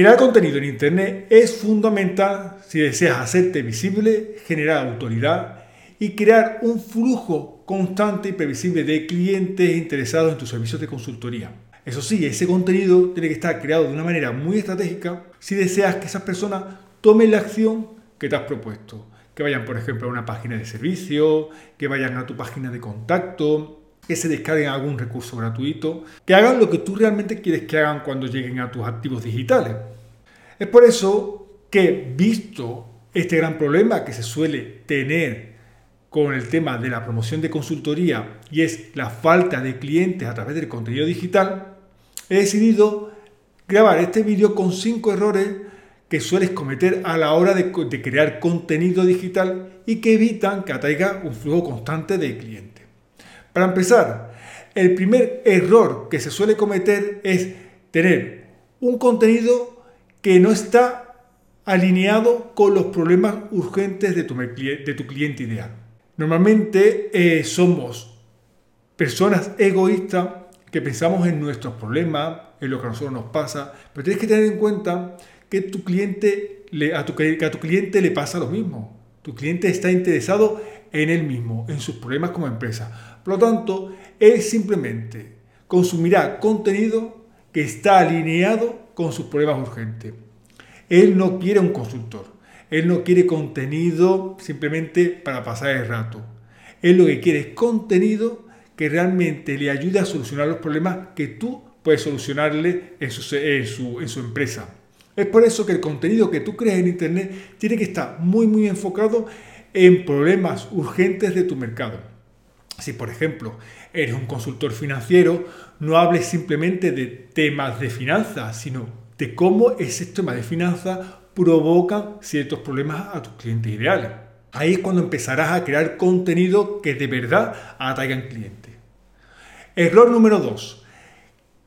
Crear contenido en Internet es fundamental si deseas hacerte visible, generar autoridad y crear un flujo constante y previsible de clientes interesados en tus servicios de consultoría. Eso sí, ese contenido tiene que estar creado de una manera muy estratégica si deseas que esas personas tomen la acción que te has propuesto. Que vayan, por ejemplo, a una página de servicio, que vayan a tu página de contacto, que se descarguen algún recurso gratuito, que hagan lo que tú realmente quieres que hagan cuando lleguen a tus activos digitales. Es por eso que, visto este gran problema que se suele tener con el tema de la promoción de consultoría y es la falta de clientes a través del contenido digital, he decidido grabar este vídeo con cinco errores que sueles cometer a la hora de, crear contenido digital y que evitan que atraiga un flujo constante de clientes. Para empezar, el primer error que se suele cometer es tener un contenido que no está alineado con los problemas urgentes de tu, cliente ideal. Normalmente eh, somos personas egoístas que pensamos en nuestros problemas, en lo que a nosotros nos pasa, pero tienes que tener en cuenta que, que a tu cliente le pasa lo mismo. Tu cliente está interesado en él mismo, en sus problemas como empresa. Por lo tanto, él simplemente consumirá contenido que está alineado con sus problemas urgentes. Él no quiere un consultor. Él no quiere contenido simplemente para pasar el rato. Él lo que quiere es contenido que realmente le ayude a solucionar los problemas que tú puedes solucionarle en su, en su empresa. Es por eso que el contenido que tú creas en Internet tiene que estar muy, muy enfocado en problemas urgentes de tu mercado. Si, por ejemplo, eres un consultor financiero, no hables simplemente de temas de finanzas, sino de cómo ese tema de finanzas provoca ciertos problemas a tus clientes ideales. Ahí es cuando empezarás a crear contenido que de verdad atraigan clientes. Error número 2.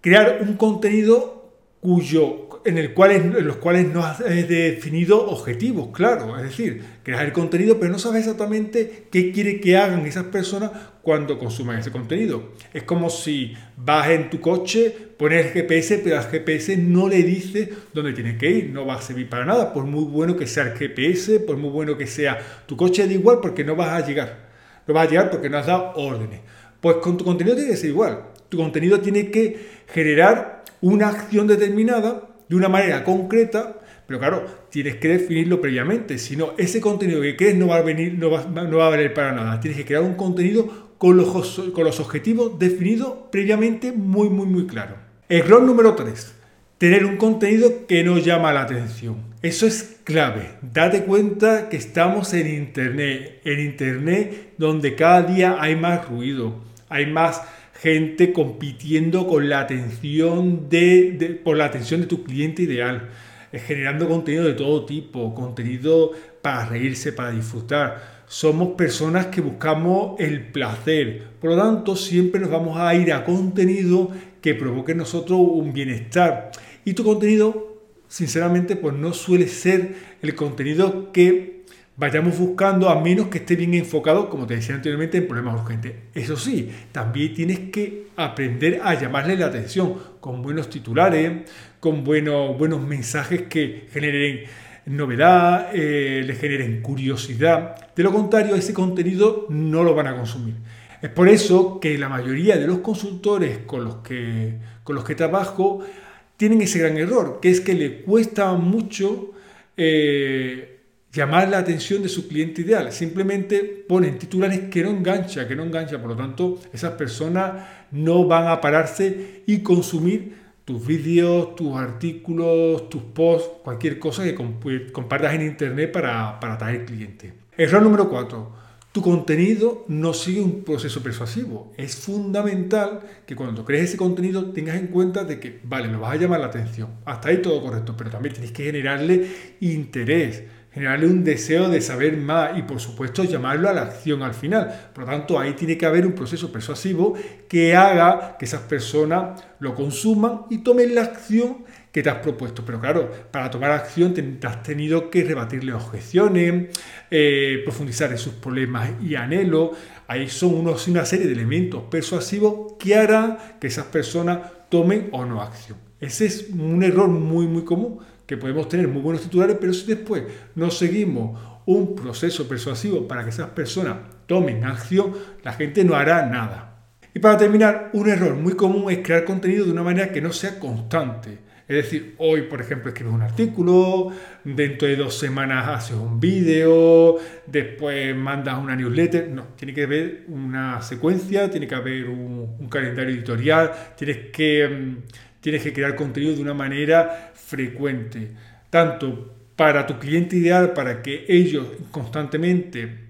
Crear un contenido cuyo en, el cual, los cuales no has definido objetivos, claro. Es decir, crear el contenido, pero no sabes exactamente qué quiere que hagan esas personas cuando consuman ese contenido. Es como si vas en tu coche, pones el GPS, pero al GPS no le dice dónde tiene que ir. No va a servir para nada, por muy bueno que sea el GPS, por muy bueno que sea tu coche, da igual porque no vas a llegar. No vas a llegar porque no has dado órdenes. Pues con tu contenido tiene que ser igual. Tu contenido tiene que generar una acción determinada de una manera concreta, pero claro, tienes que definirlo previamente, si no, ese contenido que crees no va a, venir, no va, no va a valer para nada. Tienes que crear un contenido con los, con los objetivos definidos previamente muy, muy, muy claro. Error número 3. Tener un contenido que no llama la atención. Eso es clave. Date cuenta que estamos en Internet. En Internet donde cada día hay más ruido, hay más gente compitiendo con la atención de, por la atención de tu cliente ideal, eh, generando contenido de todo tipo, contenido para reírse, para disfrutar. Somos personas que buscamos el placer, por lo tanto siempre nos vamos a ir a contenido que provoque en nosotros un bienestar. Y tu contenido, sinceramente, pues no suele ser el contenido que vayamos buscando a menos que esté bien enfocado, como te decía anteriormente, en problemas urgentes. Eso sí, también tienes que aprender a llamarle la atención con buenos titulares, con buenos, buenos mensajes que generen novedad, eh, le generen curiosidad. De lo contrario, ese contenido no lo van a consumir. Es por eso que la mayoría de los consultores con los que, con los que trabajo tienen ese gran error, que es que le cuesta mucho eh, llamar la atención de su cliente ideal. Simplemente ponen titulares que no engancha, que no engancha. Por lo tanto, esas personas no van a pararse y consumir tus vídeos, tus artículos, tus posts, cualquier cosa que compartas en internet para, para atraer clientes. Error número 4. Tu contenido no sigue un proceso persuasivo. Es fundamental que cuando crees ese contenido tengas en cuenta de que, vale, lo vas a llamar la atención. Hasta ahí todo correcto, pero también tienes que generarle interés generarle un deseo de saber más y por supuesto llamarlo a la acción al final. Por lo tanto, ahí tiene que haber un proceso persuasivo que haga que esas personas lo consuman y tomen la acción que te has propuesto. Pero claro, para tomar acción te has tenido que rebatirle objeciones, eh, profundizar en sus problemas y anhelos. Ahí son unos, una serie de elementos persuasivos que harán que esas personas tomen o no acción. Ese es un error muy, muy común que podemos tener muy buenos titulares, pero si después no seguimos un proceso persuasivo para que esas personas tomen acción, la gente no hará nada. Y para terminar, un error muy común es crear contenido de una manera que no sea constante. Es decir, hoy, por ejemplo, escribes un artículo, dentro de dos semanas haces un vídeo, después mandas una newsletter. No, tiene que haber una secuencia, tiene que haber un, calendario editorial, tienes que, mm, tienes que crear contenido de una manera frecuente, tanto para tu cliente ideal, para que ellos constantemente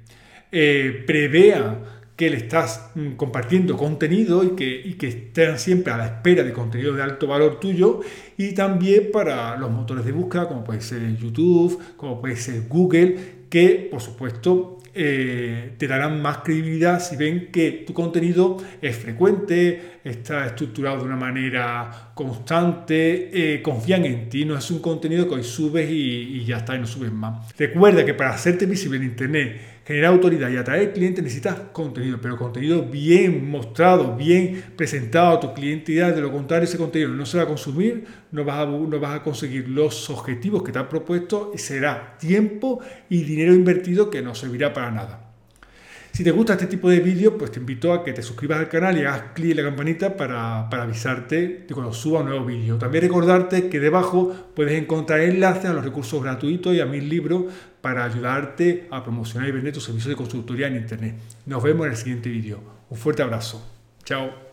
eh, prevean que le estás mm, compartiendo contenido y que, que estén siempre a la espera de contenido de alto valor tuyo y también para los motores de búsqueda como puede ser YouTube, como puede ser Google, que por supuesto eh, te darán más credibilidad si ven que tu contenido es frecuente, está estructurado de una manera constante, eh, confían en ti, no es un contenido que hoy subes y, y ya está y no subes más. Recuerda que para hacerte visible en Internet generar autoridad y atraer clientes necesitas contenido, pero contenido bien mostrado, bien presentado a tu cliente ideal. De lo contrario, ese contenido no se va a consumir, no vas a, no vas a conseguir los objetivos que te has propuesto y será tiempo y dinero invertido que no servirá para nada. Si te gusta este tipo de vídeos, pues te invito a que te suscribas al canal y hagas clic en la campanita para, para avisarte de cuando suba un nuevo vídeo. También recordarte que debajo puedes encontrar enlaces a los recursos gratuitos y a mis libros para ayudarte a promocionar y vender tus servicios de consultoría en Internet. Nos vemos en el siguiente vídeo. Un fuerte abrazo. Chao.